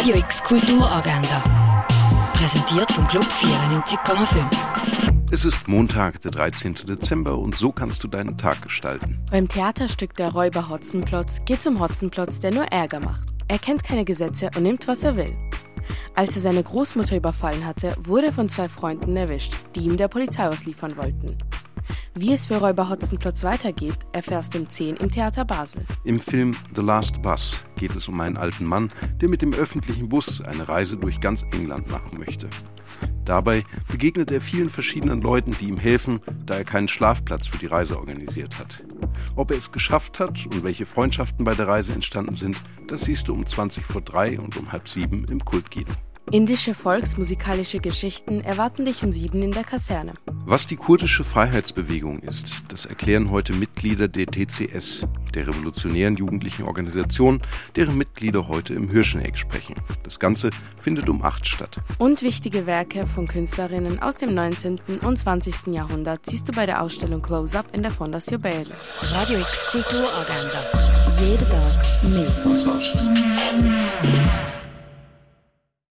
Radio X Kulturagenda. Präsentiert vom Club 94,5. Es ist Montag, der 13. Dezember und so kannst du deinen Tag gestalten. Beim Theaterstück Der Räuber Hotzenplotz geht es um Hotzenplotz, der nur Ärger macht. Er kennt keine Gesetze und nimmt, was er will. Als er seine Großmutter überfallen hatte, wurde er von zwei Freunden erwischt, die ihm der Polizei ausliefern wollten. Wie es für Räuber Hotzenplotz weitergeht, erfährst du um 10 im Theater Basel. Im Film The Last Bus geht es um einen alten Mann, der mit dem öffentlichen Bus eine Reise durch ganz England machen möchte. Dabei begegnet er vielen verschiedenen Leuten, die ihm helfen, da er keinen Schlafplatz für die Reise organisiert hat. Ob er es geschafft hat und welche Freundschaften bei der Reise entstanden sind, das siehst du um 20 vor 3 und um halb 7 im Kultkino. Indische volksmusikalische Geschichten erwarten dich um sieben in der Kaserne. Was die kurdische Freiheitsbewegung ist, das erklären heute Mitglieder der TCS, der revolutionären jugendlichen Organisation, deren Mitglieder heute im Hirscheneck sprechen. Das Ganze findet um acht statt. Und wichtige Werke von Künstlerinnen aus dem 19. und 20. Jahrhundert siehst du bei der Ausstellung Close-Up in der Fondation Belle. Radio X Kulturagenda. Jeden Tag mehr.